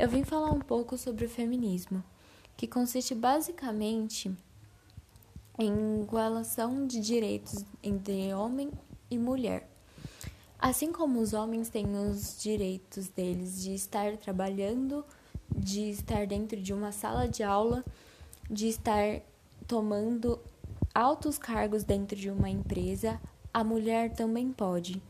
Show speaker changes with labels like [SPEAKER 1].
[SPEAKER 1] eu vim falar um pouco sobre o feminismo, que consiste basicamente em igualação de direitos entre homem e mulher. Assim como os homens têm os direitos deles de estar trabalhando, de estar dentro de uma sala de aula, de estar tomando altos cargos dentro de uma empresa, a mulher também pode.